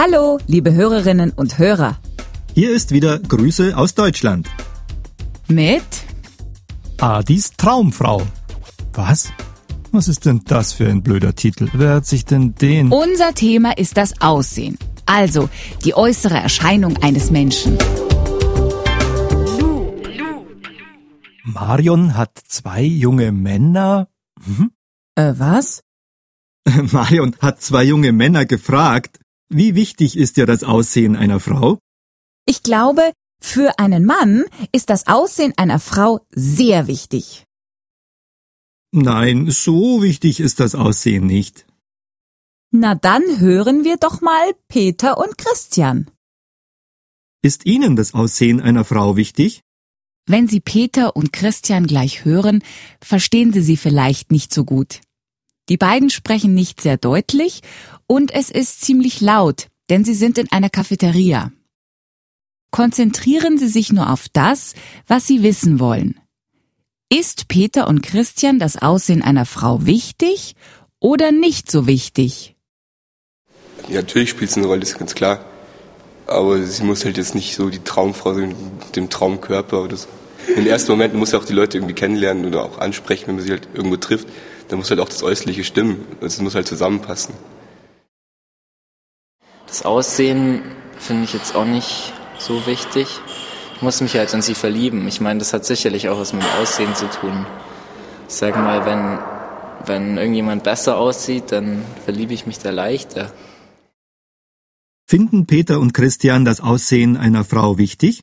Hallo, liebe Hörerinnen und Hörer. Hier ist wieder Grüße aus Deutschland. Mit Adis Traumfrau. Was? Was ist denn das für ein blöder Titel? Wer hat sich denn den... unser Thema ist das Aussehen. Also die äußere Erscheinung eines Menschen. Marion hat zwei junge Männer... Mhm. Äh, was? Marion hat zwei junge Männer gefragt, wie wichtig ist dir das Aussehen einer Frau? Ich glaube, für einen Mann ist das Aussehen einer Frau sehr wichtig. Nein, so wichtig ist das Aussehen nicht. Na dann hören wir doch mal Peter und Christian. Ist Ihnen das Aussehen einer Frau wichtig? Wenn Sie Peter und Christian gleich hören, verstehen Sie sie vielleicht nicht so gut. Die beiden sprechen nicht sehr deutlich und es ist ziemlich laut, denn sie sind in einer Cafeteria. Konzentrieren Sie sich nur auf das, was Sie wissen wollen. Ist Peter und Christian das Aussehen einer Frau wichtig oder nicht so wichtig? Ja, natürlich spielt es eine Rolle, ist ganz klar. Aber sie muss halt jetzt nicht so die Traumfrau sein, dem Traumkörper oder so. In den ersten Momenten muss sie auch die Leute irgendwie kennenlernen oder auch ansprechen, wenn man sie halt irgendwo trifft. Da muss halt auch das Äußerliche stimmen. Es muss halt zusammenpassen. Das Aussehen finde ich jetzt auch nicht so wichtig. Ich muss mich halt in sie verlieben. Ich meine, das hat sicherlich auch was mit dem Aussehen zu tun. Ich sag mal, wenn, wenn irgendjemand besser aussieht, dann verliebe ich mich da leichter. Finden Peter und Christian das Aussehen einer Frau wichtig?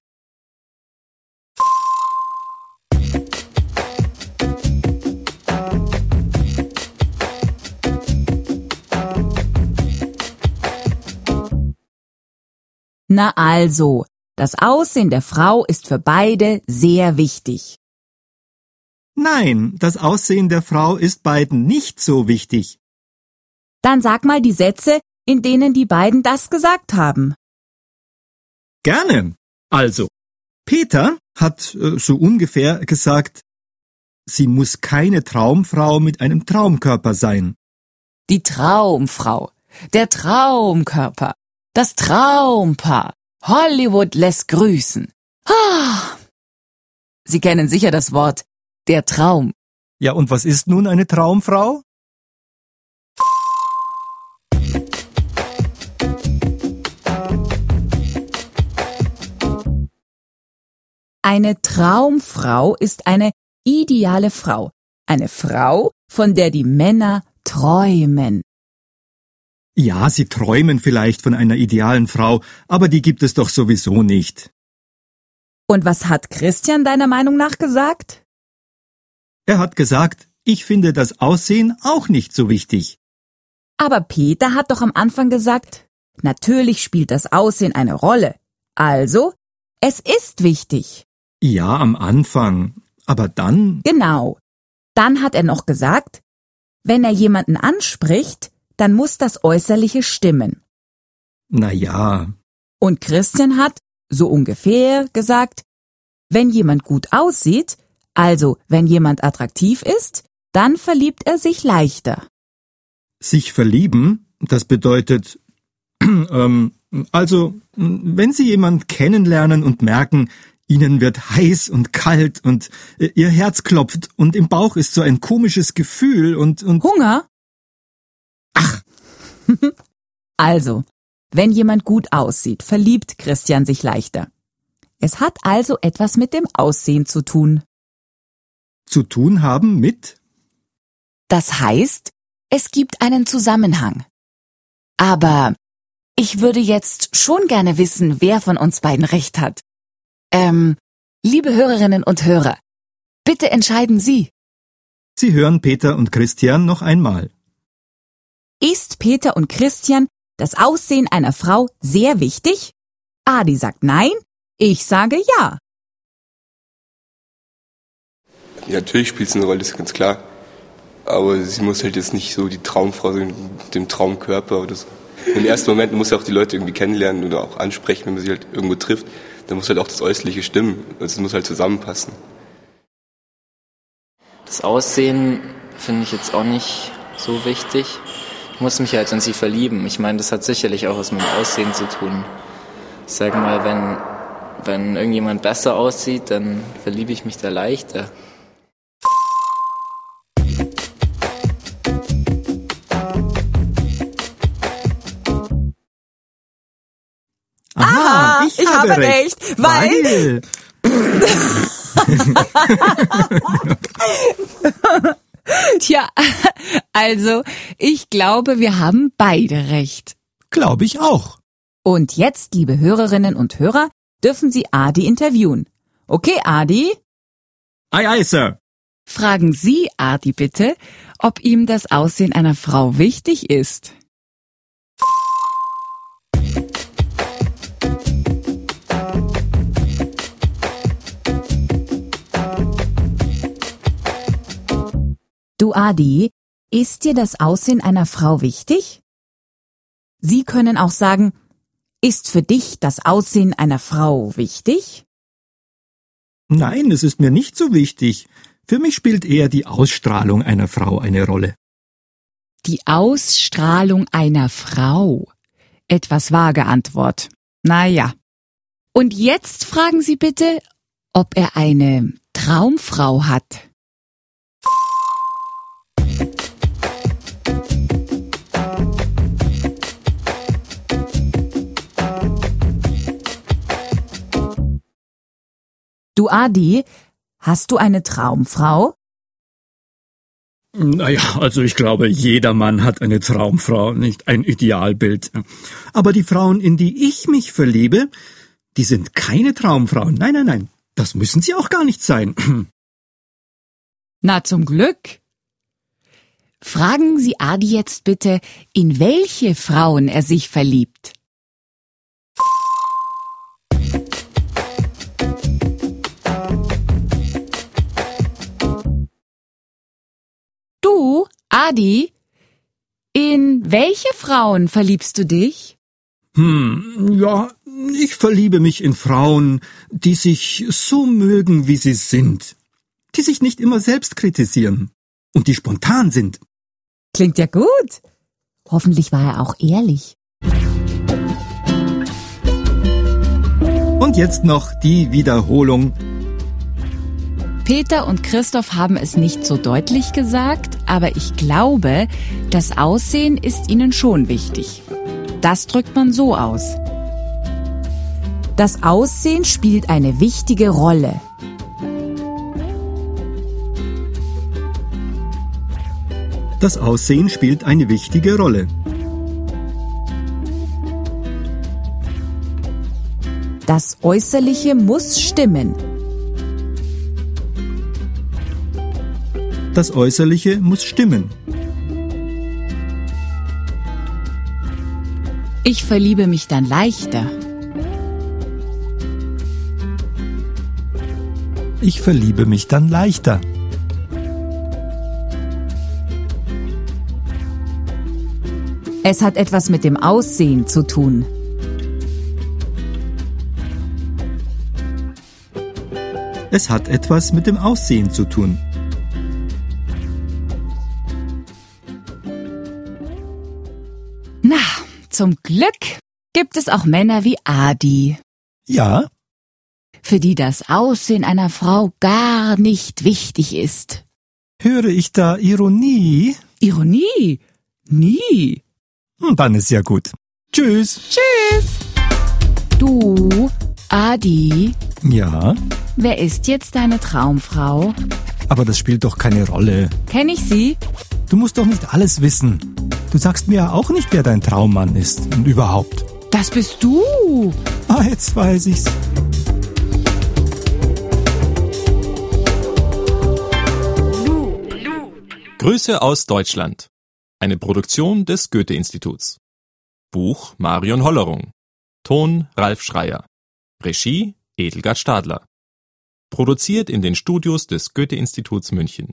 Na also, das Aussehen der Frau ist für beide sehr wichtig. Nein, das Aussehen der Frau ist beiden nicht so wichtig. Dann sag mal die Sätze, in denen die beiden das gesagt haben. Gerne. Also, Peter hat äh, so ungefähr gesagt, sie muss keine Traumfrau mit einem Traumkörper sein. Die Traumfrau, der Traumkörper, das Traumpaar. Hollywood lässt grüßen. Ah. Sie kennen sicher das Wort der Traum. Ja, und was ist nun eine Traumfrau? Eine Traumfrau ist eine ideale Frau. Eine Frau, von der die Männer träumen. Ja, sie träumen vielleicht von einer idealen Frau, aber die gibt es doch sowieso nicht. Und was hat Christian deiner Meinung nach gesagt? Er hat gesagt, ich finde das Aussehen auch nicht so wichtig. Aber Peter hat doch am Anfang gesagt, natürlich spielt das Aussehen eine Rolle. Also, es ist wichtig. Ja, am Anfang. Aber dann. Genau. Dann hat er noch gesagt, wenn er jemanden anspricht, dann muss das Äußerliche stimmen. Na ja. Und Christian hat, so ungefähr, gesagt, wenn jemand gut aussieht, also wenn jemand attraktiv ist, dann verliebt er sich leichter. Sich verlieben, das bedeutet, ähm, also, wenn Sie jemand kennenlernen und merken, Ihnen wird heiß und kalt und äh, Ihr Herz klopft und im Bauch ist so ein komisches Gefühl und, und Hunger? Ach. also, wenn jemand gut aussieht, verliebt Christian sich leichter. Es hat also etwas mit dem Aussehen zu tun. zu tun haben mit? Das heißt, es gibt einen Zusammenhang. Aber ich würde jetzt schon gerne wissen, wer von uns beiden recht hat. Ähm, liebe Hörerinnen und Hörer, bitte entscheiden Sie. Sie hören Peter und Christian noch einmal. Ist Peter und Christian das Aussehen einer Frau sehr wichtig? Adi sagt nein, ich sage ja. Ja, natürlich spielt es eine Rolle, ist ganz klar. Aber sie muss halt jetzt nicht so die Traumfrau sein, dem Traumkörper oder so. In den ersten Momenten muss sie auch die Leute irgendwie kennenlernen oder auch ansprechen, wenn man sie halt irgendwo trifft. Da muss halt auch das Äußerliche stimmen. Also es muss halt zusammenpassen. Das Aussehen finde ich jetzt auch nicht so wichtig. Ich muss mich halt in sie verlieben. Ich meine, das hat sicherlich auch was mit dem Aussehen zu tun. Ich sage mal, wenn, wenn irgendjemand besser aussieht, dann verliebe ich mich da leichter. Aha, ich habe recht, weil- Tja, also ich glaube, wir haben beide recht. Glaube ich auch. Und jetzt, liebe Hörerinnen und Hörer, dürfen Sie Adi interviewen. Okay, Adi? Ei, ei, Sir. Fragen Sie Adi bitte, ob ihm das Aussehen einer Frau wichtig ist. Du Adi, ist dir das Aussehen einer Frau wichtig? Sie können auch sagen, ist für dich das Aussehen einer Frau wichtig? Nein, es ist mir nicht so wichtig. Für mich spielt eher die Ausstrahlung einer Frau eine Rolle. Die Ausstrahlung einer Frau. Etwas vage Antwort. Naja. Und jetzt fragen Sie bitte, ob er eine Traumfrau hat. Du Adi, hast du eine Traumfrau? Naja, also ich glaube, jeder Mann hat eine Traumfrau, nicht ein Idealbild. Aber die Frauen, in die ich mich verliebe, die sind keine Traumfrauen. Nein, nein, nein. Das müssen sie auch gar nicht sein. Na zum Glück. Fragen Sie Adi jetzt bitte, in welche Frauen er sich verliebt. Du, Adi, in welche Frauen verliebst du dich? Hm, ja, ich verliebe mich in Frauen, die sich so mögen, wie sie sind. Die sich nicht immer selbst kritisieren. Und die spontan sind. Klingt ja gut. Hoffentlich war er auch ehrlich. Und jetzt noch die Wiederholung. Peter und Christoph haben es nicht so deutlich gesagt, aber ich glaube, das Aussehen ist ihnen schon wichtig. Das drückt man so aus. Das Aussehen spielt eine wichtige Rolle. Das Aussehen spielt eine wichtige Rolle. Das Äußerliche muss stimmen. Das Äußerliche muss stimmen. Ich verliebe mich dann leichter. Ich verliebe mich dann leichter. Es hat etwas mit dem Aussehen zu tun. Es hat etwas mit dem Aussehen zu tun. Zum Glück gibt es auch Männer wie Adi, Ja, für die das Aussehen einer Frau gar nicht wichtig ist. höre ich da Ironie? Ironie? Nie. Hm, Dann ist ja gut. Tschüss. Tschüss. Du, Adi, Ja, wer ist jetzt deine Traumfrau? aber das spielt doch keine Rolle. Kenn ich sie? Du musst doch nicht alles wissen. Du sagst mir ja auch nicht, wer dein Traummann ist und überhaupt. Das bist du. Ah, jetzt weiß ich's. Grüße aus Deutschland. Eine Produktion des Goethe-Instituts. Buch Marion Hollerung. Ton Ralf Schreier. Regie Edelgard Stadler. Produziert in den Studios des Goethe-Instituts München.